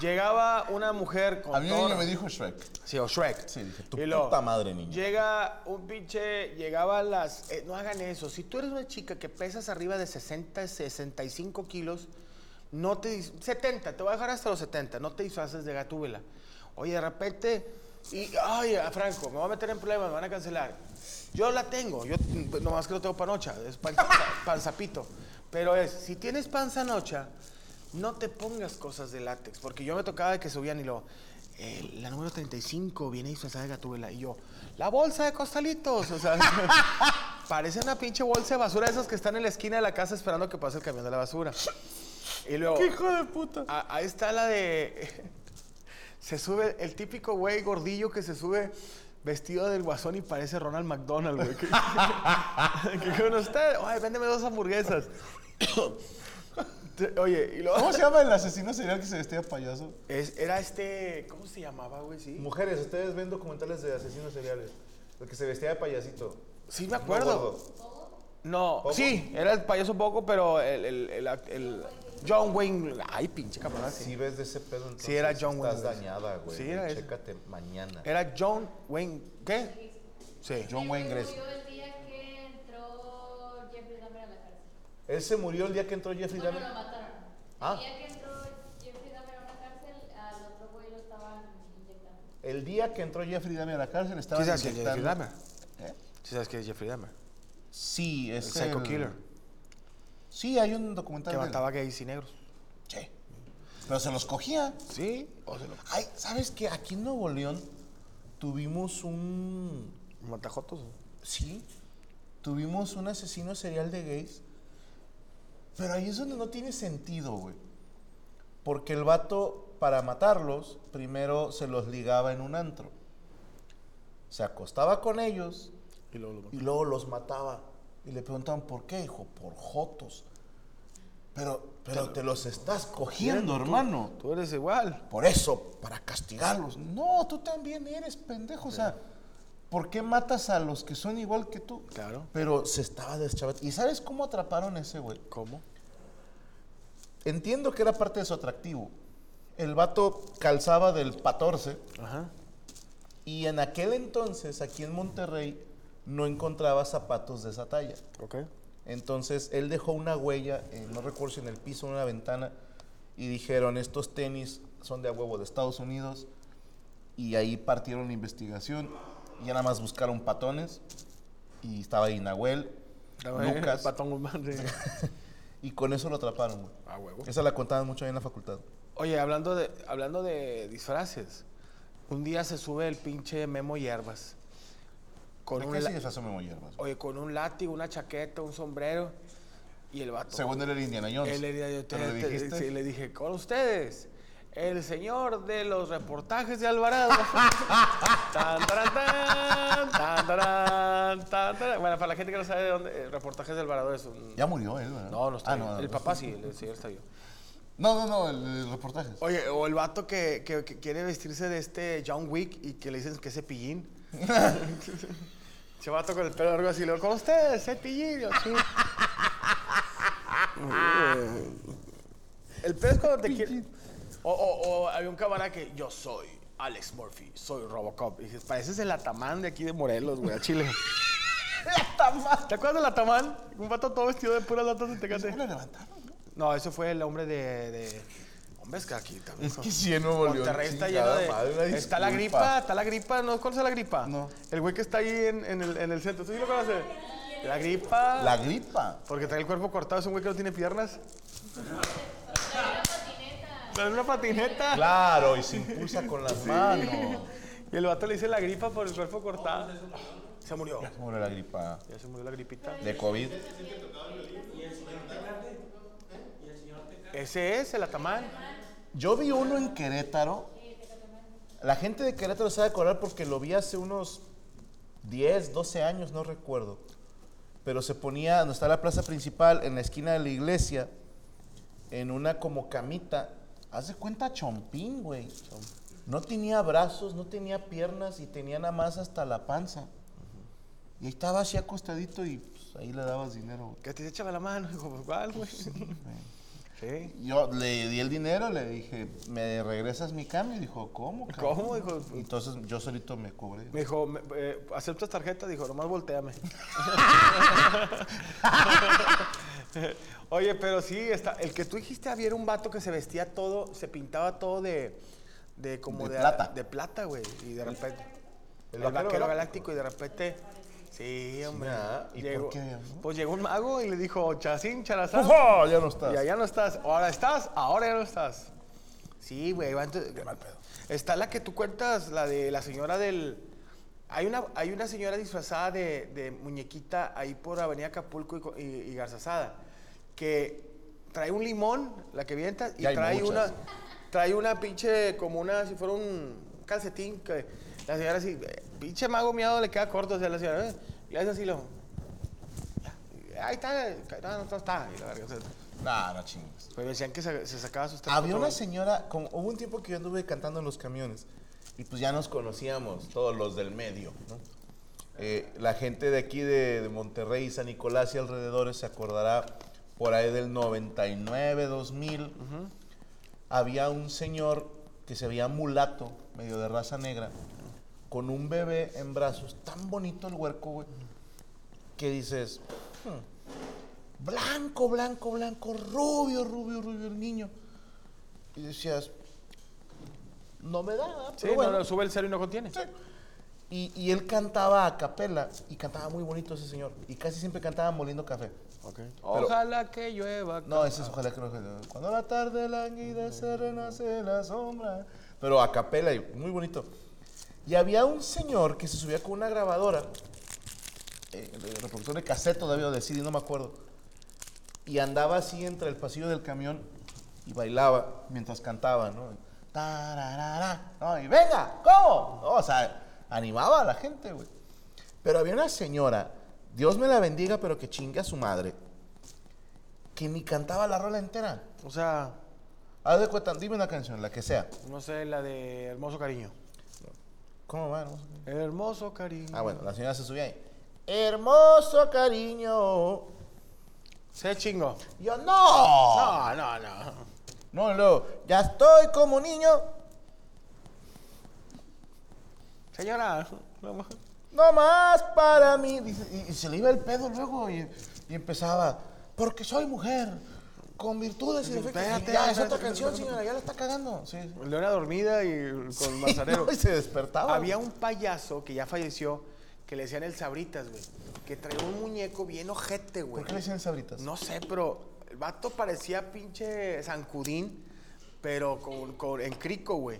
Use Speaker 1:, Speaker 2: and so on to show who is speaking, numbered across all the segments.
Speaker 1: Llegaba una mujer con
Speaker 2: A mí niño me dijo Shrek.
Speaker 1: Sí, o Shrek.
Speaker 2: Sí, dije, tu
Speaker 1: Y luego,
Speaker 2: puta madre, niño.
Speaker 1: Llega un pinche, llegaba a las... eh, no hagan eso. Si tú eres una chica que pesas arriba de 60, 65 kilos, no te... dis- 70, te voy a dejar hasta los 70, no te disfraces de gatúbela. Oye, de repente... Y, ay, a Franco, me voy a meter en problemas, me van a cancelar. Yo la tengo, yo nomás que no tengo panocha, es pan, panzapito. Pero es, si tienes panzanocha, no te pongas cosas de látex, porque yo me tocaba de que subían y lo, eh, la número 35 viene disfrazada de gatúbela, y yo, la bolsa de costalitos, o sea, parece una pinche bolsa de basura, esas que están en la esquina de la casa esperando que pase el camión de la basura. Y luego,
Speaker 2: hijo de puta!
Speaker 1: a- ahí está la de. Se sube el típico güey gordillo que se sube vestido del guasón y parece Ronald McDonald, güey. Que, con usted, oye, véndeme dos hamburguesas. Oye, y luego.
Speaker 2: ¿Cómo se llama el asesino serial que se vestía de payaso?
Speaker 1: Es- era este. ¿Cómo se llamaba, güey? Sí.
Speaker 3: Mujeres, ustedes ven documentales de asesinos seriales. El que se vestía de payasito.
Speaker 1: Sí, me acuerdo. No,
Speaker 3: ¿Poco?
Speaker 1: sí, era el payaso poco, pero el, el, el, el- John Wayne. Ay, pinche cabrón.
Speaker 3: Si
Speaker 1: Sí.
Speaker 3: ves de ese pedo, entonces
Speaker 1: Sí, era John
Speaker 3: estás
Speaker 1: Wayne.
Speaker 3: dañada, güey.
Speaker 1: Sí, era ese.
Speaker 3: Chécate mañana.
Speaker 1: Era John Wayne. ¿Qué? Sí.
Speaker 2: John Wayne Gracie.
Speaker 3: Él se murió el día que entró Jeffrey
Speaker 4: Bueno,
Speaker 3: Dahmer.
Speaker 4: lo mataron.
Speaker 3: Ah.
Speaker 4: El día que entró Jeffrey Dahmer a una cárcel, al otro güey lo estaban inyectando.
Speaker 3: El día que entró Jeffrey Dahmer a la cárcel estaba
Speaker 1: ¿Sí sabes quién es Jeffrey Dahmer?
Speaker 2: ¿Eh?
Speaker 1: ¿Sí sabes quién es Jeffrey Dahmer?
Speaker 2: Sí,
Speaker 1: El
Speaker 2: es
Speaker 1: Psycho
Speaker 2: el-
Speaker 1: Killer.
Speaker 2: Sí, hay un documental
Speaker 1: Que
Speaker 2: de él.
Speaker 1: mataba gays y negros.
Speaker 2: Sí. Pero se los cogía.
Speaker 1: ¿Sí? O se lo
Speaker 2: Ay, ¿sabes qué? Aquí en Nuevo León tuvimos un...
Speaker 1: matajotos.
Speaker 2: Sí, tuvimos un asesino serial de gays. Pero ahí es donde no tiene sentido, güey. Porque el vato, para matarlos, primero se los ligaba en un antro. Se acostaba con ellos
Speaker 1: Y luego lo
Speaker 2: y luego los mataba. Y le preguntaban, ¿por qué, hijo? Por jotos. Pero, pero te los estás cogiendo, hermano.
Speaker 1: Tú eres igual.
Speaker 2: Por eso, para castigarlos. No, tú también eres pendejo. O sea, ¿por qué matas a los que son igual que tú?
Speaker 1: Claro.
Speaker 2: Pero se estaba deschavat. ¿Y sabes cómo atraparon a ese güey?
Speaker 1: ¿Cómo?
Speaker 2: Entiendo que era parte de su atractivo. El vato calzaba del 14
Speaker 1: Ajá.
Speaker 2: y en aquel entonces, aquí en Monterrey, no encontraba zapatos de esa talla.
Speaker 1: Ok.
Speaker 2: Entonces él dejó una huella, eh, no recuerdo si en el piso o en una ventana, y dijeron, estos tenis son de a huevo de Estados Unidos, y ahí partieron la investigación, y ya nada más buscaron patones, y estaba ahí Nahuel, Lucas,
Speaker 1: Patón Guzmán. sí.
Speaker 2: y con eso lo atraparon. güey.
Speaker 1: Ah, huevo.
Speaker 2: Esa la contaban mucho ahí en la facultad.
Speaker 1: Oye, hablando de, hablando de disfraces. Un día se sube el pinche Memo Hierbas. Con
Speaker 2: ¿De
Speaker 1: un
Speaker 2: qué se disfrazó Memo Hierbas?
Speaker 1: Oye, con un látigo, una chaqueta, un sombrero. Y el vato.
Speaker 2: Según él era Indiana Jones.
Speaker 1: Él era- yo
Speaker 2: ¿Pero
Speaker 1: te-
Speaker 2: le
Speaker 1: te-
Speaker 2: dijiste?
Speaker 1: sí, le dije, con ustedes, el señor de los reportajes de Alvarado. tan, taran, tan, tan, taran, tan, taran. Bueno, para la gente que no sabe de dónde, reportajes de Alvarado es un...
Speaker 2: Ya murió él, ¿verdad?
Speaker 1: No, no está
Speaker 2: Ah, no,
Speaker 1: El papá sí, el señor está bien.
Speaker 2: No, no, no, el, el reportaje.
Speaker 1: Oye, o el vato que, que- que quiere vestirse de este John Wick y que le dicen que es cepillín. Ese vato con el pelo largo así, luego, con ustedes, cepillín. así. el pelo es cuando te quiere... O, o, o había un camarada que yo soy Alex Murphy, soy Robocop. Y dices, pareces el Atamán de aquí de Morelos, güey, a Chile. ¿Te acuerdas del Atamán? Un vato todo vestido de puras latas de tecate.
Speaker 2: ¿Cómo lo levantaron?
Speaker 1: No, ese fue el hombre de... de... Hombre, es que aquí también...
Speaker 2: Es que sí, en Nuevo León.
Speaker 1: Monterrey está lleno de.
Speaker 2: madre,
Speaker 1: está la gripa, está la gripa. ¿No conoces la gripa?
Speaker 2: No.
Speaker 1: El güey que está ahí en, en el, en el centro. ¿Tú sí lo conoces? La gripa.
Speaker 2: La gripa.
Speaker 1: Porque trae el cuerpo cortado. Es un güey que no tiene piernas. Trae una patineta.
Speaker 3: Claro, y se impulsa con las manos.
Speaker 1: Y el vato le dice la gripa por el cuerpo cortado. Se murió.
Speaker 2: Se murió la gripa
Speaker 1: Ya se murió la gripita.
Speaker 2: de COVID.
Speaker 1: Ese es el atamán.
Speaker 2: Yo vi uno en Querétaro. La gente de Querétaro a acordar porque lo vi hace unos 10, 12 años, no recuerdo. Pero se ponía, donde está la plaza principal, en la esquina de la iglesia, en una como camita. Haz de cuenta chompín, güey. No tenía brazos, no tenía piernas y tenía nada más hasta la panza. Y ahí estaba así acostadito y pues, ahí le dabas dinero. güey.
Speaker 1: Que te echaba la mano. Dijo, pues, ¿cuál, güey? Sí.
Speaker 2: Yo le di el dinero, le dije, ¿me regresas mi cambio? Y dijo, ¿cómo? cabrón?"
Speaker 1: ¿Cómo? Dijo,
Speaker 2: Entonces yo solito me cobré.
Speaker 1: me dijo, eh, ¿aceptas tarjeta? Dijo, nomás volteame. Oye, pero sí, está, el que tú dijiste había un vato que se vestía todo, se pintaba todo de, de como
Speaker 2: De
Speaker 1: de,
Speaker 2: plata.
Speaker 1: de plata, güey. Y de repente. El,
Speaker 2: El
Speaker 1: vaquero,
Speaker 2: vaquero
Speaker 1: galáctico y de repente. Sí, hombre.
Speaker 2: ¿verdad? ¿Y
Speaker 1: llegó-
Speaker 2: por qué, no?
Speaker 1: Pues llegó un mago y le dijo, Chacín, charazán.
Speaker 2: ¡Ufa! Ya no estás.
Speaker 1: Y allá no estás. Ahora estás, ahora ya no estás. Sí, güey. va, entonces- Está la que tú cuentas, la de la señora del. Hay una, hay una señora disfrazada de, de muñequita ahí por Avenida Acapulco y, y, y Garzazada, que trae un limón, la que vienta, y
Speaker 2: Y
Speaker 1: trae
Speaker 2: muchas.
Speaker 1: una, trae una pinche, como una, si fuera un calcetín, que la señora así, eh, pinche mago miado le queda corto, o sea, la señora, eh, y le hace así lo. Ahí está, no, no está. Y la verga, o sea,
Speaker 2: No, no chingues.
Speaker 1: pero decían que se, se sacaba sus
Speaker 2: Había una señora, como, hubo un tiempo que yo anduve cantando en los camiones y pues ya nos conocíamos, todos los del medio, ¿no? Eh, la gente de aquí de, de Monterrey, San Nicolás y alrededores se acordará por ahí del 99, 2000. Había un señor que se veía mulato, medio de raza negra, con un bebé en brazos, tan bonito el huerco, güey, que dices, "Hmm, blanco, blanco, blanco, rubio, rubio, rubio el niño. Y decías, no me da, ¿verdad?
Speaker 1: Sí,
Speaker 2: Pero bueno.
Speaker 1: no, no, sube el cero y no contiene.
Speaker 2: Sí. Y, y él cantaba a capela y cantaba muy bonito ese señor. Y casi siempre cantaba moliendo café.
Speaker 1: Ojalá que llueva.
Speaker 2: No, ese es ojalá que no. Cuando la tarde languida se renace la sombra. Pero a capela y muy bonito. Y había un señor que se subía con una grabadora, eh, de reproductor de cassette todavía o de CD, no me acuerdo. Y andaba así entre el pasillo del camión y bailaba mientras cantaba, ¿no? Tararara, ¿no? Y venga, ¿cómo? No, o sea, animaba a la gente, güey. Pero había una señora, Dios me la bendiga, pero que chingue a su madre, que ni cantaba la rola entera.
Speaker 1: O sea,
Speaker 2: Haz de cuenta, dime una canción, la que sea.
Speaker 1: no sé, la de Hermoso Cariño.
Speaker 2: ¿Cómo va? hermoso?
Speaker 1: Hermoso Cariño.
Speaker 2: Ah, bueno, la señora se subía ahí. Hermoso cariño.
Speaker 1: Se chingo.
Speaker 2: Yo, no.
Speaker 1: No, no, no.
Speaker 2: No, luego, ya estoy como niño.
Speaker 1: Señora, no,
Speaker 2: No más para mí. Y, y se le iba el pedo luego y, y empezaba, porque soy mujer, con virtudes y defectos.
Speaker 1: Espérate,
Speaker 2: ya, es otra canción, señora, ya la está cagando. Sí.
Speaker 1: Leona dormida y con manzanero.
Speaker 2: No, y se despertaba.
Speaker 1: Había un payaso que ya falleció que le decían el Sabritas, güey. Que traía un muñeco bien ojete, güey.
Speaker 2: ¿Por qué le decían sabritas?
Speaker 1: No sé, pero vato parecía pinche zancudín, pero con, con- en crico, güey.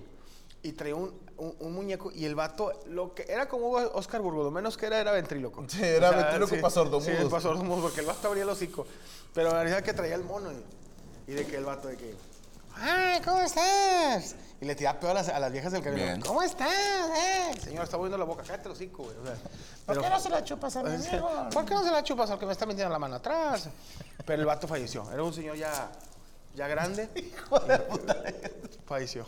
Speaker 1: Y traía un, un- un muñeco y el vato, lo que era como Oscar Burgo, lo menos que era, era ventríloco.
Speaker 2: Sí, era ventríloco pa' sordomudos.
Speaker 1: Sí, pa' sordomudos, porque el vato abría el hocico. Pero la verdad que traía el mono. Y, y de que el vato de que, ¡ay, ¿cómo estás! Y le tiraba peor a las, a las viejas del camión.
Speaker 2: Bien.
Speaker 1: ¿Cómo estás? Eh? Señor, está moviendo la boca, cállate el hocico, güey. O sea,
Speaker 2: ¿Por
Speaker 1: pero-
Speaker 2: qué no se la chupas a mi amigo?
Speaker 1: ¿Por qué no se la chupas al que me está metiendo la mano atrás? Pero el vato falleció. Era un señor ya, ya grande. Falleció.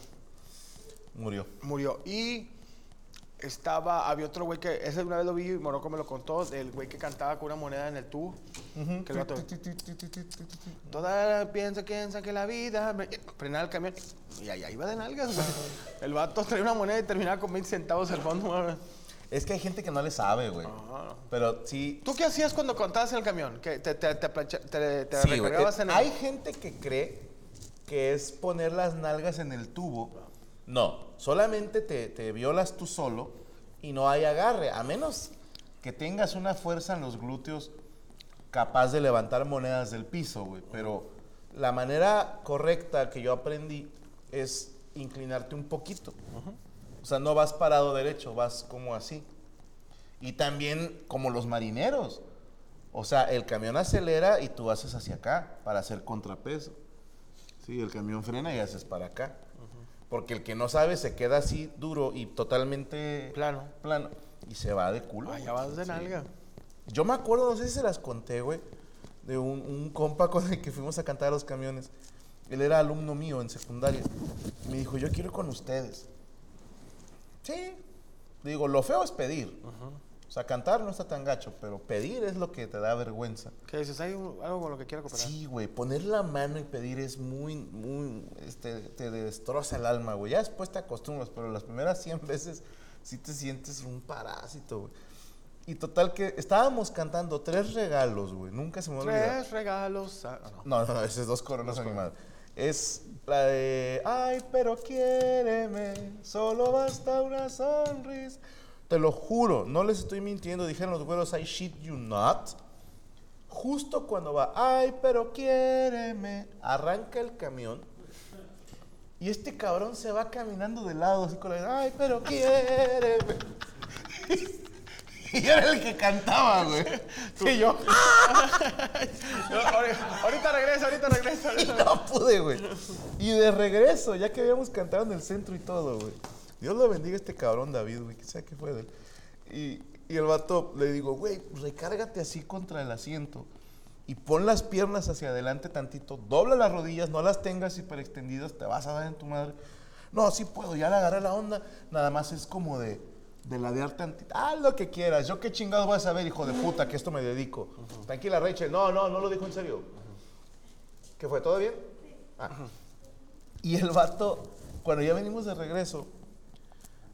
Speaker 2: Murió.
Speaker 1: Murió. Y estaba, había otro güey que, ese una vez lo vi y Morocco me lo contó, el güey que cantaba con una moneda en el tubo. Que el Toda piensa, piensa que la vida. Frenaba el camión y allá iba de nalgas. güey. El vato traía una moneda y terminaba con 20 centavos al fondo.
Speaker 2: Es que hay gente que no le sabe, güey. Pero sí.
Speaker 1: ¿Tú qué hacías cuando contabas en el camión? ¿Que te, te, te, te- recargabas
Speaker 2: Eh,
Speaker 1: en el...
Speaker 2: Hay gente que cree que es poner las nalgas en el tubo. No, solamente te, violas tú solo y no hay agarre. A menos que tengas una fuerza en los glúteos capaz de levantar monedas del piso, güey. Pero la manera correcta que yo aprendí es inclinarte un poquito. O sea, no vas parado derecho, vas como así. Y también como los marineros. O sea, el camión acelera y tú haces hacia acá para hacer contrapeso. Sí, el camión frena y haces para acá. Porque el que no sabe se queda así duro y totalmente
Speaker 1: Plano.
Speaker 2: plano y se va de culo.
Speaker 1: Allá vas de
Speaker 2: Sí.
Speaker 1: nalga.
Speaker 2: Yo me acuerdo, no sé si se las conté, güey, de un, un compa con el que fuimos a cantar a los camiones. Él era alumno mío en secundaria. Me dijo, yo quiero ir con ustedes. Sí. Digo, lo feo es pedir. O sea, cantar no está tan gacho, pero pedir es lo que te da vergüenza.
Speaker 1: ¿Qué dices? ¿Hay un- algo con lo que quiera cooperar?
Speaker 2: Sí, güey, poner la mano y pedir es muy, muy, este, te destroza el alma, güey. Ya después te acostumbras, pero las primeras 100 veces sí te sientes un parásito, güey. Y total que estábamos cantando tres regalos, güey. Nunca se me olvidar.
Speaker 1: Tres regalos. ah, no.
Speaker 2: No, no, ese es dos coronas animadas. Es la de, ay, pero quiéreme, solo basta una sonrisa. Te lo juro, no les estoy mintiendo, dijeron los güeros, I shit you not. Justo cuando va, ay, pero quiéreme, arranca el camión y este cabrón se va caminando de lado, así con la, ay, pero quiéreme. Y era el que cantaba, güey. Y yo,
Speaker 1: ahorita, ahorita regreso, ahorita regreso.
Speaker 2: Y no pude, güey. Y de regreso, ya que habíamos cantado en el centro y todo, güey. Dios lo bendiga a este cabrón David, güey, que sea que fue de él. Y, y el vato le digo, güey, recárgate así contra el asiento y pon las piernas hacia adelante tantito, dobla las rodillas, no las tengas hiperextendidas, te vas a dar en tu madre. No, sí puedo, ya le agarré la onda, nada más es como de, de ladear tantito. Haz lo que quieras, yo qué chingados voy a saber, hijo de puta, que esto me dedico. Tranquila, Rachel, no, no, no lo dijo en serio. ¿Qué fue? ¿Todo bien? Ah. Y el vato, cuando ya venimos de regreso,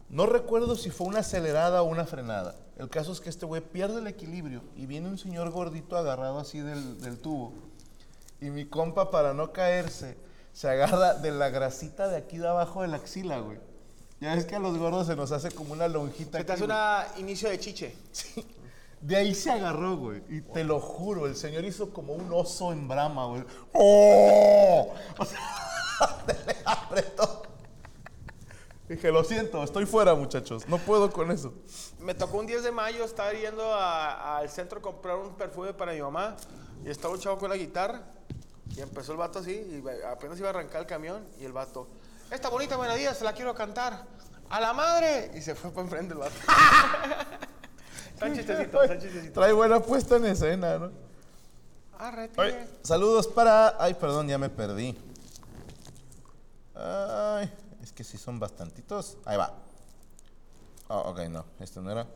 Speaker 2: no recuerdo si fue una acelerada o una frenada. El caso es que este güey pierde el equilibrio y viene un señor gordito agarrado así del, del tubo. Y mi compa, para no caerse, se agarra de la grasita de aquí de abajo de la axila, güey. Ya ves que a los gordos se nos hace como una lonjita.
Speaker 1: Se te hace un inicio de chiche.
Speaker 2: Sí. De ahí se agarró, güey. Y te lo juro, el señor hizo como un oso en brama, güey. ¡Oh! O sea, le apretó. Dije, lo siento, estoy fuera, muchachos. No puedo con eso.
Speaker 1: Me tocó un 10 de mayo estar yendo al centro a comprar un perfume para mi mamá. Y estaba un chavo con la guitarra. Y empezó el vato así. Y apenas iba a arrancar el camión. Y el vato, esta bonita melodía se la quiero cantar. ¡A la madre! Y se fue para enfrente el vato. Está chistecito, está chistecito.
Speaker 2: Trae buena puesta en escena, ¿no?
Speaker 1: Arrete.
Speaker 2: Saludos para. Ay, perdón, ya me perdí. Ay, que sí son bastantitos. Ahí va. Oh, ok, no, este no era.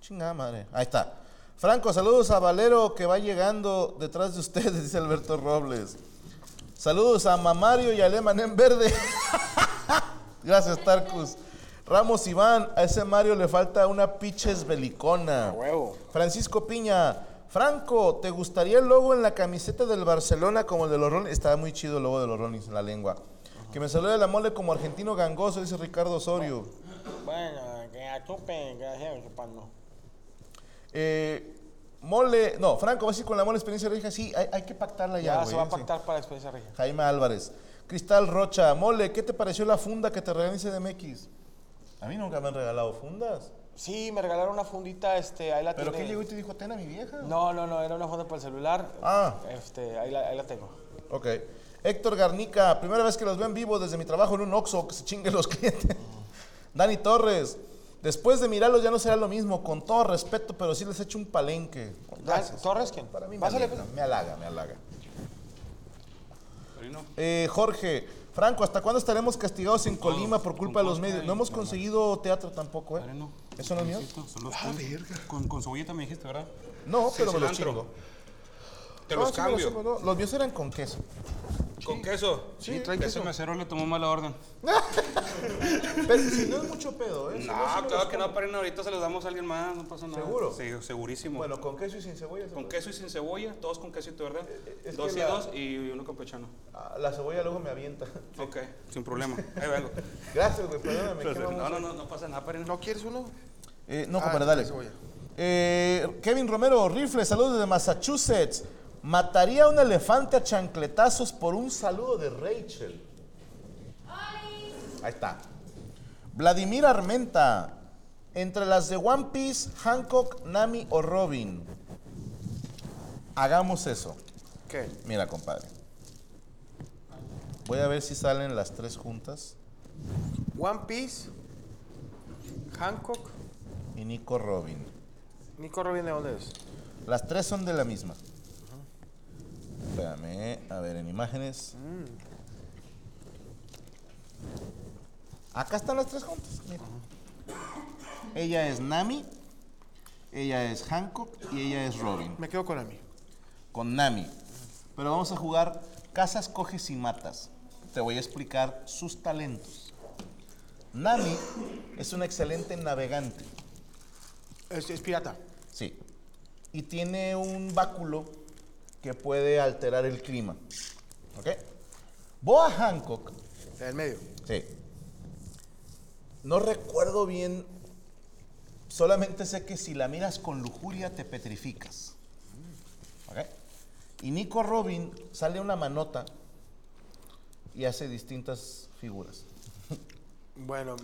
Speaker 2: Chingada madre. Ahí está. Franco, saludos a Valero que va llegando detrás de ustedes, dice Alberto Robles. Saludos a Mamario y a en verde. Gracias, Tarcus. Ramos Iván, a ese Mario le falta una piches belicona.
Speaker 1: huevo.
Speaker 2: Francisco Piña, Franco, ¿te gustaría el logo en la camiseta del Barcelona como el de los Rollins? Estaba muy chido el logo de los Rollins en la lengua. Que me salude la mole como argentino gangoso, dice Ricardo Osorio.
Speaker 1: Bueno, que a que a chupando.
Speaker 2: Eh, mole, no, Franco, ¿vas a ir con la mole experiencia regia? Sí, hay, hay que pactarla ya,
Speaker 1: Ya,
Speaker 2: güey.
Speaker 1: se va a
Speaker 2: sí.
Speaker 1: pactar para la experiencia regia.
Speaker 2: Jaime Álvarez. Cristal Rocha, mole, ¿qué te pareció la funda que te regaló CDMX? A mí nunca me han regalado fundas.
Speaker 1: Sí, me regalaron una fundita, este, ahí la
Speaker 2: ¿Pero
Speaker 1: tiene.
Speaker 2: qué llegó y te dijo, ten a mi vieja?
Speaker 1: No, no, no, era una funda para el celular.
Speaker 2: Ah.
Speaker 1: Este, ahí la, ahí la tengo.
Speaker 2: Ok. Héctor Garnica, primera vez que los veo en vivo desde mi trabajo en un Oxxo, que se chinguen los clientes. Dani Torres, después de mirarlos ya no será lo mismo, con todo respeto, pero sí les echo un palenque. Gracias.
Speaker 1: ¿Torres quién?
Speaker 2: Para mí me,
Speaker 1: Pásale,
Speaker 2: alegra, me halaga, me halaga. Eh, Jorge, Franco, ¿hasta cuándo estaremos castigados en Colima por culpa de los medios? No hemos conseguido teatro tampoco, ¿eh? ¿Eso no es mío?
Speaker 5: Son los con, con, cebollita me dijiste, ¿verdad?
Speaker 2: No, pero me los
Speaker 5: cilantro.
Speaker 2: chingo.
Speaker 5: Te los cambio.
Speaker 2: Los míos eran con queso.
Speaker 5: ¿Con queso?
Speaker 2: Sí,
Speaker 5: Ese mesero le tomó mala orden.
Speaker 2: Pero si no es mucho pedo, ¿eh? Si
Speaker 5: No,
Speaker 2: me
Speaker 5: claro
Speaker 2: los
Speaker 5: que no, paren ahorita se los damos a alguien más, no pasa nada.
Speaker 2: ¿Seguro?
Speaker 5: Sí, segurísimo.
Speaker 2: Bueno, con queso y sin cebolla.
Speaker 5: con queso y sin cebolla, todos con quesito, ¿verdad?
Speaker 2: es
Speaker 5: dos y
Speaker 2: la-
Speaker 5: dos y uno campechano.
Speaker 2: Ah, La cebolla luego me avienta.
Speaker 5: Ok, sin problema. Ahí vengo.
Speaker 2: Gracias, güey, perdóname. ¿qué vamos
Speaker 5: No,
Speaker 2: a-
Speaker 5: no, no, no pasa nada, paren.
Speaker 1: ¿No quieres uno?
Speaker 2: Eh, no,
Speaker 1: Ah,
Speaker 2: compadre, dale.
Speaker 1: cebolla.
Speaker 2: Eh, Kevin Romero, rifle, saludos desde Massachusetts. Mataría a un elefante a chancletazos por un saludo de Rachel. Ahí está. Vladimir Armenta. Entre las de One Piece, Hancock, Nami o Robin. Hagamos eso.
Speaker 1: ¿Qué?
Speaker 2: Mira, compadre. Voy a ver si salen las tres juntas.
Speaker 1: One Piece, Hancock,
Speaker 2: Y Nico Robin.
Speaker 1: Nico Robin, ¿de dónde es?
Speaker 2: Las tres son de la misma. Espérame, a ver, en imágenes. Acá están las tres juntas. mira. Ella es Nami ella es Hancock y ella es Robin.
Speaker 1: Me quedo con Ami.
Speaker 2: Con Nami. Pero vamos a jugar Casas, Coges y Matas. Te voy a explicar sus talentos. Nami es una excelente navegante.
Speaker 1: Es, es pirata.
Speaker 2: Sí. Y tiene un báculo que puede alterar el clima. ¿Ok? Boa Hancock
Speaker 1: En el medio.
Speaker 2: Sí. No recuerdo bien. Solamente sé que si la miras con lujuria te petrificas. ¿Ok? Y Nico Robin sale una manota y hace distintas figuras.
Speaker 1: Bueno.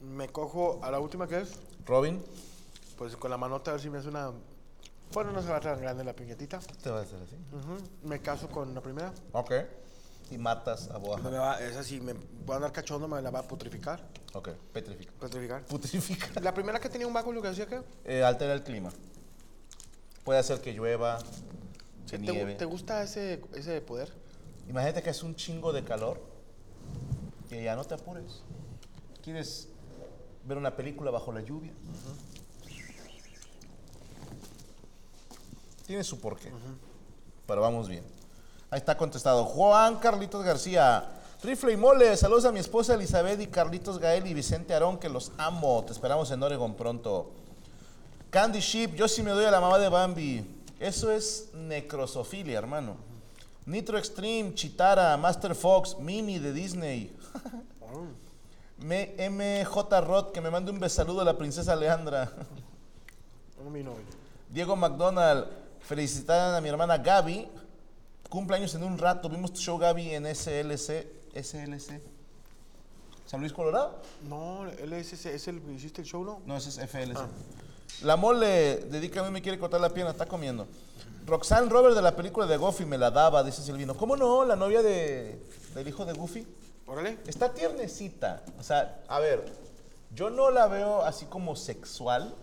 Speaker 1: Me cojo a la última que es.
Speaker 2: Robin,
Speaker 1: Pues con la manota a ver si me hace una. Bueno, no se va tan grande la piñatita.
Speaker 2: te va a hacer así.
Speaker 1: Ujú. Me caso con la primera.
Speaker 2: Ok. Y matas a Boa
Speaker 1: Me va, esa sí, me voy a andar cachondo, me la va a putrificar.
Speaker 2: Ok, petrifica.
Speaker 1: Putrificar.
Speaker 2: Putrifica.
Speaker 1: La primera que tenía un báculo que decía que.
Speaker 2: Eh, altera el clima. Puede hacer que llueva, que
Speaker 1: ¿Te,
Speaker 2: nieve.
Speaker 1: te gusta ese, ese poder?
Speaker 2: Imagínate que es un chingo de calor y ya no te apures. ¿Quieres ver una película bajo la lluvia? Tiene su porqué. Pero vamos bien. Ahí está contestado. Juan Carlitos García. Rifle y mole. Saludos a mi esposa Elizabeth y Carlitos Gael y Vicente Arón, que los amo. Te esperamos en Oregon pronto. Candy Sheep, yo sí me doy a la mamá de Bambi. Eso es necrosofilia, hermano. Nitro Extreme, Chitara, Master Fox, Mimi de Disney. Me- MJ Rod, que me mande un besaludo a la princesa Leandra. Diego McDonald, felicitar a mi hermana Gaby. Cumpleaños en un rato. Vimos tu show, Gaby, en SLC. SLC. ¿San Luis, Colorado?
Speaker 1: No, él es, el. ¿Hiciste el show, no?
Speaker 2: No, ese es FLC. La mole, dedícame, me quiere cortar la pierna, está comiendo. Roxanne Robert de la película de Goofy me la daba, dice Silvino. ¿Cómo no? La novia de, del hijo de Goofy.
Speaker 1: Órale.
Speaker 2: Está tiernecita. O sea, a ver, yo no la veo así como sexual,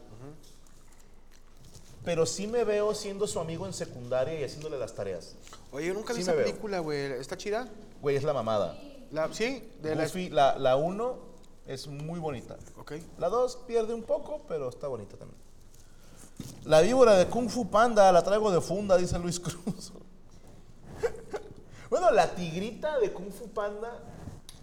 Speaker 2: pero sí me veo siendo su amigo en secundaria y haciéndole las tareas.
Speaker 1: Oye, yo nunca vi
Speaker 2: Sí
Speaker 1: esa película, güey. ¿Está chida?
Speaker 2: Güey, es la mamada.
Speaker 1: La, sí, de la.
Speaker 2: La, la uno es muy bonita.
Speaker 1: Ok.
Speaker 2: La 2 pierde un poco, pero está bonita también. La víbora de Kung Fu Panda la traigo de funda, dice Luis Cruz. bueno, la tigrita de Kung Fu Panda.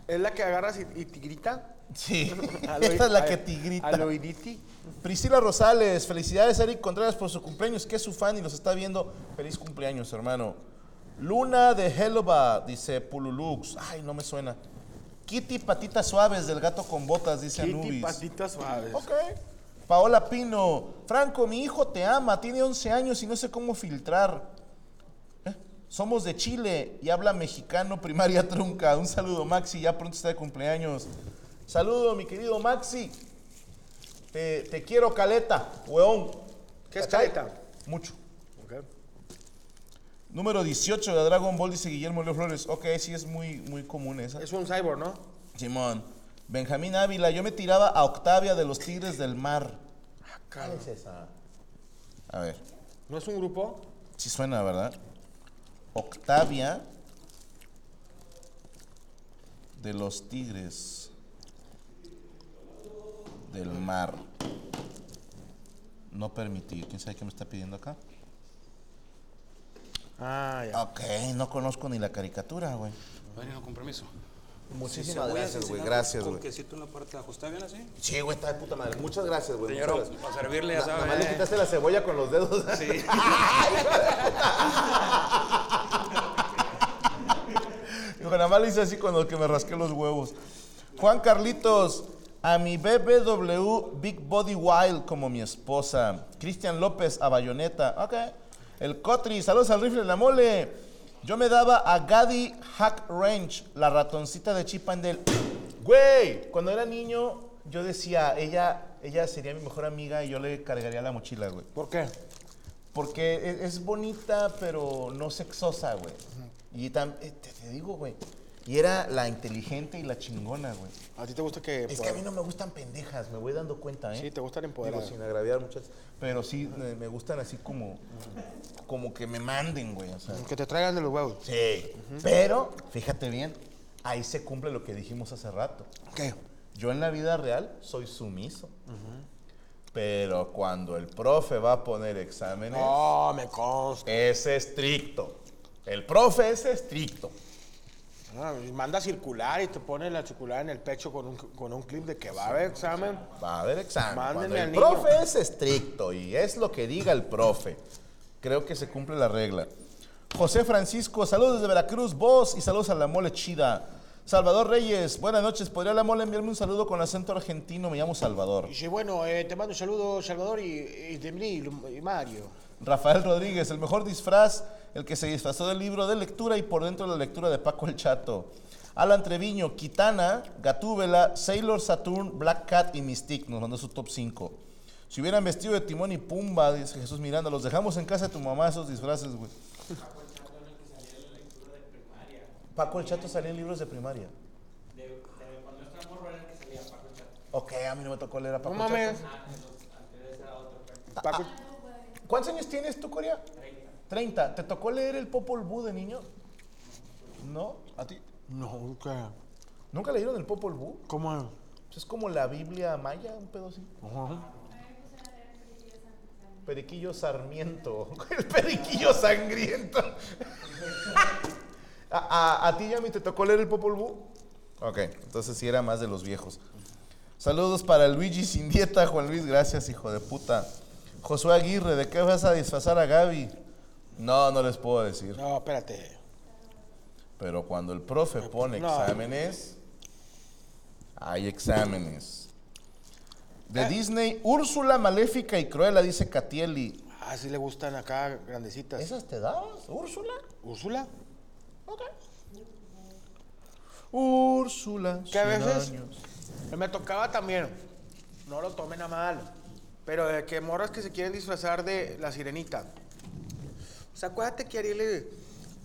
Speaker 1: Es la que agarras y, y tigrita.
Speaker 2: Sí, esta es la que tigrita.
Speaker 1: Al oiditi.
Speaker 2: Priscila Rosales, felicidades Eric Contreras por su cumpleaños, que es su fan y los está viendo. Feliz cumpleaños, hermano. Luna de Helva, dice Pululux. Ay, no me suena. Kitty Patitas Suaves del gato con botas, dice
Speaker 1: Kitty
Speaker 2: Anubis.
Speaker 1: patitas suaves.
Speaker 2: Ok. Paola Pino. Franco, mi hijo te ama, tiene 11 años y no sé cómo filtrar. ¿Eh? Somos de Chile y habla mexicano, primaria trunca. Un saludo, Maxi, ya pronto está de cumpleaños. Saludo, mi querido Maxi. Te, te quiero, Caleta, weón.
Speaker 1: ¿Qué es caleta?
Speaker 2: Mucho. Número 18 de Dragon Ball, dice Guillermo Leo Flores. Ok, sí es muy, muy común esa.
Speaker 1: Es un cyborg, ¿no?
Speaker 2: Simón. Benjamín Ávila, yo me tiraba a Octavia de los Tigres del Mar. ¿Cuál es esa? A ver,
Speaker 1: ¿No es un grupo?
Speaker 2: sí suena, ¿verdad? Octavia de los Tigres del Mar. No permitir. ¿Quién sabe qué me está pidiendo acá?
Speaker 1: Ah, ya.
Speaker 2: Ok, no conozco ni la caricatura, güey.
Speaker 5: Bueno, con permiso.
Speaker 2: Muchísimas gracias, güey. Gracias,
Speaker 5: Con
Speaker 2: güey.
Speaker 5: quesito en la parte de abajo. ¿Está bien así?
Speaker 2: Sí, güey, está de puta madre. Muchas gracias, güey.
Speaker 5: Señor,
Speaker 2: gracias.
Speaker 5: para servirle, ya
Speaker 2: Na-
Speaker 5: sabe.
Speaker 2: Nada más le quitaste la cebolla con los dedos.
Speaker 5: Sí.
Speaker 2: Digo, nada más le hice así cuando que me rasqué los huevos. Juan Carlitos, a mi BBW Big Body Wild como mi esposa. Cristian López, a Bayoneta. Ok. El Cotri, saludos al rifle de la mole. Yo me daba a Gaddy Hack Range, la ratoncita de Chip and Dale. Güey, cuando era niño, yo decía, ella, ella sería mi mejor amiga y yo le cargaría la mochila, güey.
Speaker 1: ¿Por qué?
Speaker 2: Porque es bonita, pero no sexosa, güey. Y tam- eh, te, te digo, güey. Y era la inteligente y la chingona, güey.
Speaker 1: ¿A ti te gusta que.?
Speaker 2: Es que a mí no me gustan pendejas, me voy dando cuenta, ¿eh?
Speaker 1: Sí, te gustan
Speaker 2: Digo,
Speaker 1: empoderadas.
Speaker 2: sin agraviar muchas. Pero sí, me, me gustan así como. Como que me manden, güey. O sea.
Speaker 1: Que te traigan de los huevos.
Speaker 2: Sí. Pero, fíjate bien, ahí se cumple lo que dijimos hace rato.
Speaker 1: ¿Qué?
Speaker 2: Yo en la vida real soy sumiso. Pero cuando el profe va a poner exámenes,
Speaker 1: No, me consta.
Speaker 2: es estricto. El profe es estricto.
Speaker 1: Y manda circular y te pone la circular en el pecho con un, con un clip de que va a haber examen.
Speaker 2: Va a haber examen.
Speaker 1: Mándenle
Speaker 2: el
Speaker 1: al niño.
Speaker 2: profe es estricto y es lo que diga el profe. Creo que se cumple la regla. José Francisco, saludos desde Veracruz, vos y saludos a la mole chida. Salvador Reyes, buenas noches. ¿Podría la mole enviarme un saludo con acento argentino? Me llamo Salvador.
Speaker 1: Dice, bueno, eh, te mando un saludo, Salvador y, y y Mario.
Speaker 2: Rafael Rodríguez, el mejor disfraz, el que se disfrazó del libro de lectura y por dentro de la lectura de Paco el Chato. Alan Treviño, Kitana, Gatúbela, Sailor Saturn, Black Cat y Mystique. Nos mandó su top 5. Si hubieran vestido de Timón y Pumba, dice Jesús Miranda, los dejamos en casa de tu mamá esos disfraces, güey. Paco el Chato salía en libros de primaria. Ok, a mí no me tocó leer a Paco
Speaker 1: No
Speaker 2: el
Speaker 1: mames.
Speaker 2: Chato.
Speaker 1: Paco-
Speaker 2: ¿Cuántos años tienes tú, Corea? 30. ¿Te tocó leer el Popol Vuh de niño? ¿No? ¿A ti?
Speaker 1: No, nunca.
Speaker 2: ¿Nunca leyeron el Popol Vuh?
Speaker 1: ¿Cómo?
Speaker 2: Pues Es como la Biblia maya, un pedo así.
Speaker 1: Ajá.
Speaker 2: Periquillo Sarmiento. El periquillo sangriento. ¿A, a, a ti, Yami, te tocó leer el Popol Vuh? Ok, entonces sí era más de los viejos. Saludos para Luigi sin dieta, Juan Luis, gracias, hijo de puta. Josué Aguirre, ¿de qué vas a disfrazar a Gaby? No, no les puedo decir.
Speaker 1: No, espérate.
Speaker 2: Pero cuando el profe pone
Speaker 1: No.
Speaker 2: exámenes, hay exámenes. De Disney, Úrsula, Maléfica y Cruella, dice Catieli.
Speaker 1: Ah, sí le gustan acá grandecitas.
Speaker 2: ¿Esas te dabas, Úrsula?
Speaker 1: ¿Úrsula?
Speaker 2: Ok. Úrsula,
Speaker 1: Que a
Speaker 2: 100
Speaker 1: veces
Speaker 2: años.
Speaker 1: me tocaba también. No lo tomen a mal. Pero de que morras que se quieren disfrazar de la sirenita. O sea, acuérdate que Ariel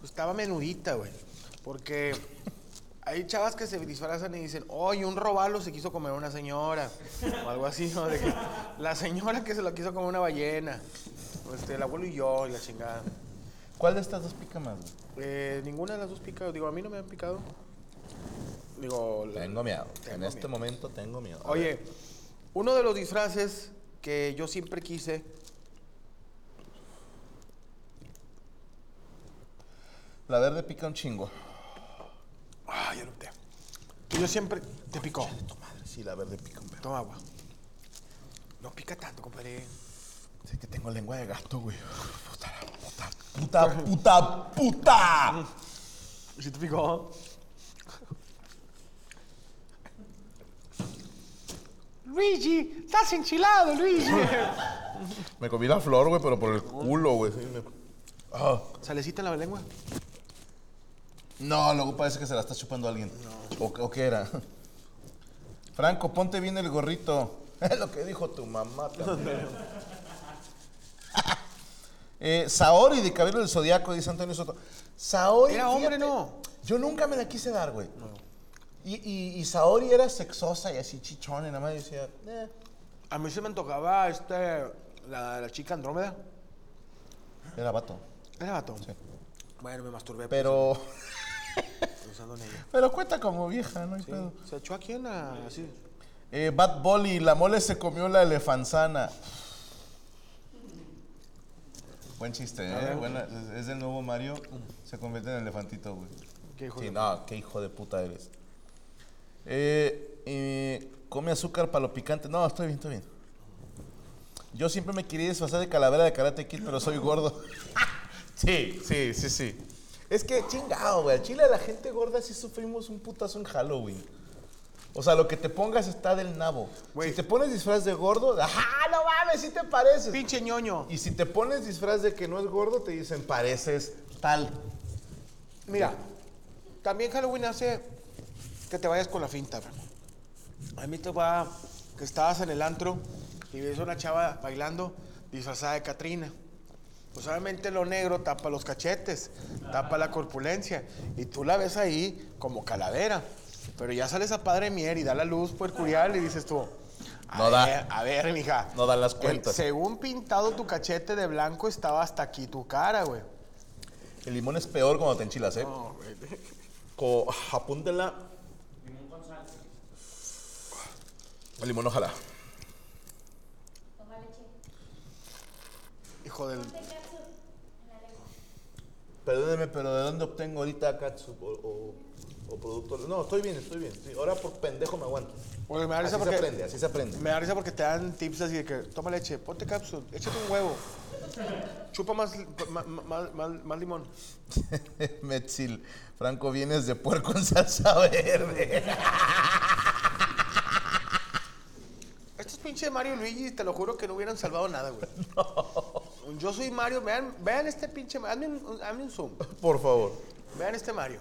Speaker 1: estaba menudita, güey. Porque hay chavas que se disfrazan y dicen, oye, un robalo se quiso comer una señora. O algo así, ¿no? De que la señora que se lo quiso comer una ballena. Este, el abuelo y yo, y la chingada.
Speaker 2: ¿Cuál de estas dos pica más?
Speaker 1: Eh, ninguna de las dos pica. Digo, a mí no me han picado. Digo,
Speaker 2: Tengo miedo. en
Speaker 1: Tengo
Speaker 2: este
Speaker 1: miedo.
Speaker 2: momento tengo miedo.
Speaker 1: Oye, uno de los disfraces que yo siempre quise.
Speaker 2: La verde pica un chingo.
Speaker 1: Que yo siempre. Te picó.
Speaker 2: Tu madre, sí, la verde pica un perro.
Speaker 1: Toma agua. No pica tanto, compadre.
Speaker 2: Sí que tengo lengua de gato, güey. Puta, puta, puta, puta, puta.
Speaker 1: ¿Sí te picó? Luigi, estás enchilado, Luigi.
Speaker 2: Me comí la flor, güey, pero por el culo, güey. Sí, me- Ah.
Speaker 1: ¿Salecita en la lengua?
Speaker 2: No, luego parece que se la está chupando alguien. O, o qué era. Franco, ponte bien el gorrito. Es lo que dijo tu mamá también. eh, Saori de Cabello del Zodiaco, dice Antonio Soto. Saori.
Speaker 1: Era hombre,
Speaker 2: fíjate,
Speaker 1: ¿no?
Speaker 2: Yo nunca me la quise dar, güey. Y, y, y Saori era sexosa y así chichona y nada más decía, eh.
Speaker 1: A mí se me tocaba este, la, la chica Andrómeda.
Speaker 2: Era vato.
Speaker 1: Era vato. Bueno, me masturbé
Speaker 2: Pero,
Speaker 1: pensando en ella.
Speaker 2: pero cuenta como vieja, ¿no? hay
Speaker 1: Sí,
Speaker 2: pedo.
Speaker 1: Se echó en la. Así.
Speaker 2: Eh, Bad Bolly, la mole se comió la elefanzana. Buen chiste, ¿eh? Es- es del nuevo Mario. Se convierte en elefantito, güey.
Speaker 1: Qué hijo
Speaker 2: Sí,
Speaker 1: de-
Speaker 2: no, qué hijo de puta eres. Eh, eh, come azúcar para lo picante. No, estoy bien, estoy bien. Yo siempre me quería disfrazar de calavera de Karate Kid, pero soy gordo. sí, sí, sí, sí. Es que chingado, güey. Al Chile la gente gorda sí sufrimos un putazo en Halloween. O sea, lo que te pongas está del nabo. Si te pones disfraz de gordo, ¡ajá! No mames, sí te pareces.
Speaker 1: Pinche ñoño.
Speaker 2: Y si te pones disfraz de que no es gordo, te dicen pareces tal.
Speaker 1: Mira, también Halloween hace que te vayas con la finta. bro. A mí te va que estabas en el antro y ves a una chava bailando disfrazada de Catrina. Pues obviamente lo negro tapa los cachetes, tapa la corpulencia. Y tú la ves ahí como calavera. Pero ya sales a Padre Mier y da la luz mercurial y dices tú. A
Speaker 2: No da.
Speaker 1: ver, A ver, mija.
Speaker 2: No dan las
Speaker 1: el-
Speaker 2: cuentas.
Speaker 1: según pintado tu cachete de blanco, estaba hasta aquí tu cara, güey.
Speaker 2: El limón es peor cuando te enchilas, ¿eh?
Speaker 1: No, güey.
Speaker 2: Apúntela. El limón ojalá.
Speaker 1: hijo del.
Speaker 2: Perdóneme, pero ¿de dónde obtengo ahorita catsup o, o, o productos? No, estoy bien, estoy bien. Ahora por pendejo me aguanto.
Speaker 1: Oye, me da risa
Speaker 2: Así se
Speaker 1: porque.
Speaker 2: aprende, así se aprende.
Speaker 1: Me da risa porque te dan tips así de que toma leche, ponte cápsula, échate un huevo. Chupa más, li- ma- ma- más, más- más limón.
Speaker 2: Metzil, Franco, vienes de puerco en salsa verde.
Speaker 1: Estos pinches Mario Luigi, te lo juro que no hubieran salvado nada, güey. Yo soy Mario, vean, vean este pinche. Hazme un, hazme un zoom.
Speaker 2: Por favor.
Speaker 1: Vean este Mario.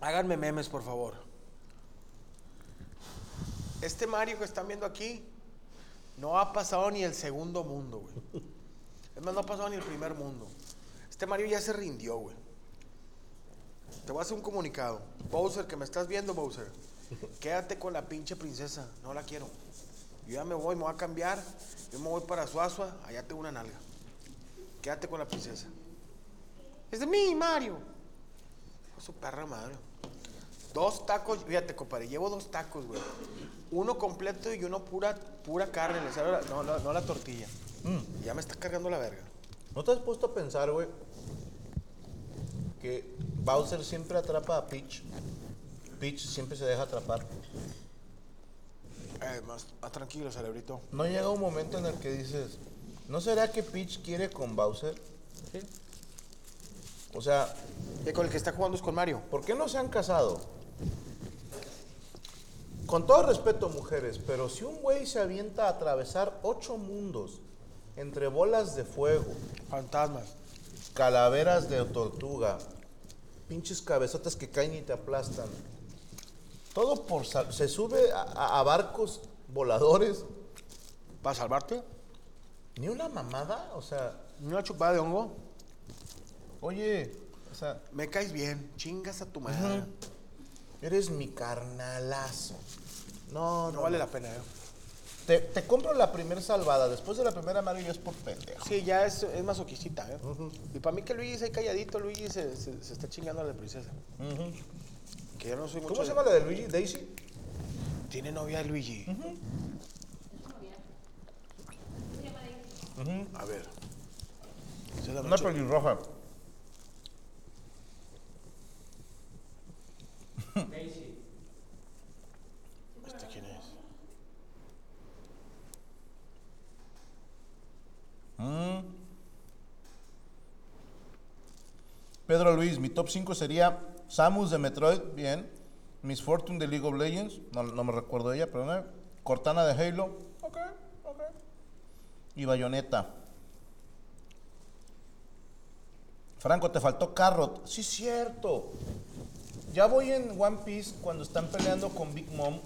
Speaker 1: Háganme memes, por favor. Este Mario que están viendo aquí no ha pasado ni el segundo mundo, güey. Es más, no ha pasado ni el primer mundo. Este Mario ya se rindió, güey. Te voy a hacer un comunicado. Bowser, que me estás viendo, Bowser. Quédate con la pinche princesa. No la quiero. Yo ya me voy, me voy a cambiar. Yo me voy para Suazua. Allá tengo una nalga. Quédate con la princesa. Es de mí, Mario. Fue su perra madre. Dos tacos, fíjate, compadre, llevo dos tacos, güey. Uno completo y uno pura, pura carne, no, no, no la tortilla. Ya me está cargando la verga.
Speaker 2: ¿No te has puesto a pensar, güey, que Bowser siempre atrapa a Peach? Peach siempre se deja atrapar.
Speaker 1: Eh, más, más tranquilo, cerebrito.
Speaker 2: ¿No llega un momento en el que dices, ¿no será que Peach quiere con Bowser? O sea,
Speaker 1: Y con el que está jugando es con Mario.
Speaker 2: ¿por qué no se han casado? Con todo respeto, mujeres, pero si un güey se avienta a atravesar ocho mundos entre bolas de fuego,
Speaker 1: Fantasmas.
Speaker 2: calaveras de tortuga, pinches cabezotas que caen y te aplastan. Todo por sal- se sube a, barcos voladores.
Speaker 1: ¿Para salvarte?
Speaker 2: Ni una mamada, o sea,
Speaker 1: Una chupada de hongo.
Speaker 2: oye, o sea,
Speaker 1: Me caes bien. Chingas a tu madre.
Speaker 2: eres mi carnalazo. No, no,
Speaker 1: No vale la pena, eh.
Speaker 2: Te, te compro la primera salvada, después de la primera Mario ya es por pendejo.
Speaker 1: Sí, ya es, es masoquisita, ¿eh? Y para mí que Luigi es ahí calladito, Luigi se, se- se está chingando a la princesa. Que yo no soy mucho
Speaker 2: ¿Cómo se llama la de Luigi? ¿Daisy?
Speaker 1: Tiene novia Luigi. A ver. Esa es la
Speaker 2: Una
Speaker 1: noche.
Speaker 2: pelirroja.
Speaker 1: ¿Este quién es?
Speaker 2: Mm. Pedro Luis, mi top 5 sería Samus de Metroid, bien. Miss Fortune de League of Legends, no, no me recuerdo ella, pero no. Cortana de Halo, ok, ok. Y Bayonetta. Franco, te faltó Carrot. Sí, cierto. Ya voy en One Piece cuando están peleando con Big Mom.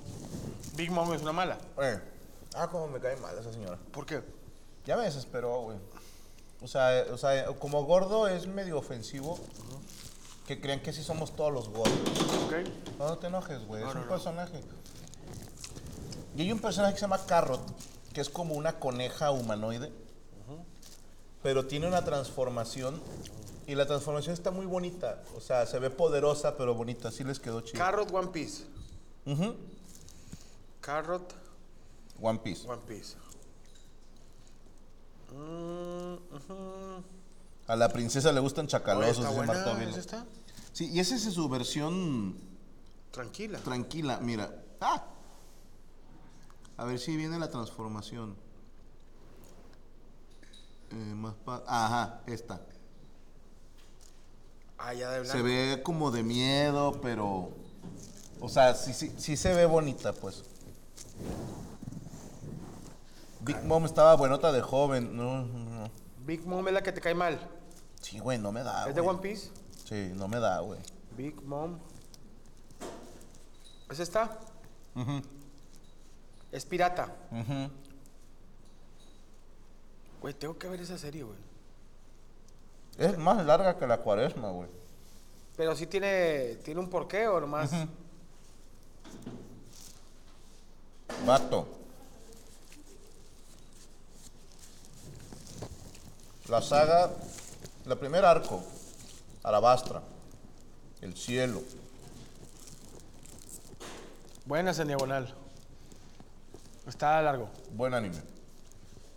Speaker 1: Big Mom es una mala.
Speaker 2: Eh. Ah, cómo me cae mal esa señora.
Speaker 1: ¿Por qué?
Speaker 2: Ya me desesperó, güey. O sea, eh, o sea, como gordo es medio ofensivo que crean que sí somos todos los gordos.
Speaker 1: Ok.
Speaker 2: No, no te enojes, güey.
Speaker 1: No,
Speaker 2: es
Speaker 1: no,
Speaker 2: un personaje. Y hay un personaje que se llama Carrot, que es como una coneja humanoide, pero tiene una transformación. Y la transformación está muy bonita. O sea, se ve poderosa, pero bonita. Así les quedó chido.
Speaker 1: Carrot One Piece.
Speaker 2: Ujú.
Speaker 1: Carrot
Speaker 2: One Piece.
Speaker 1: One Piece. Mm.
Speaker 2: A la princesa le gustan chacalosos,
Speaker 1: está
Speaker 2: dice
Speaker 1: buena,
Speaker 2: Marta Velo.
Speaker 1: ¿esa está?
Speaker 2: Sí, y esa es su versión
Speaker 1: Tranquila.
Speaker 2: Tranquila, mira. ¡Ah! A ver si viene la transformación. Eh, más pa- Ajá, esta.
Speaker 1: Ah, ya de
Speaker 2: Se
Speaker 1: blanco.
Speaker 2: ve como de miedo, pero. O sea, sí, sí, sí se ve bonita, pues. Big Mom estaba buenota de joven. No.
Speaker 1: Big Mom es la que te cae mal.
Speaker 2: Sí, güey, no me da.
Speaker 1: ¿Es de
Speaker 2: güey.
Speaker 1: One Piece?
Speaker 2: Sí, no me da, güey.
Speaker 1: Big Mom. ¿Es esta? Es pirata.
Speaker 2: Ujú.
Speaker 1: Güey, tengo que ver esa serie, güey.
Speaker 2: Es más larga que la cuaresma, güey.
Speaker 1: Pero sí tiene, tiene un porqué o nomás.
Speaker 2: Vato. La saga, la primer arco, Alabastra, el cielo.
Speaker 1: Buenas en diagonal. Está largo.
Speaker 2: Buen anime.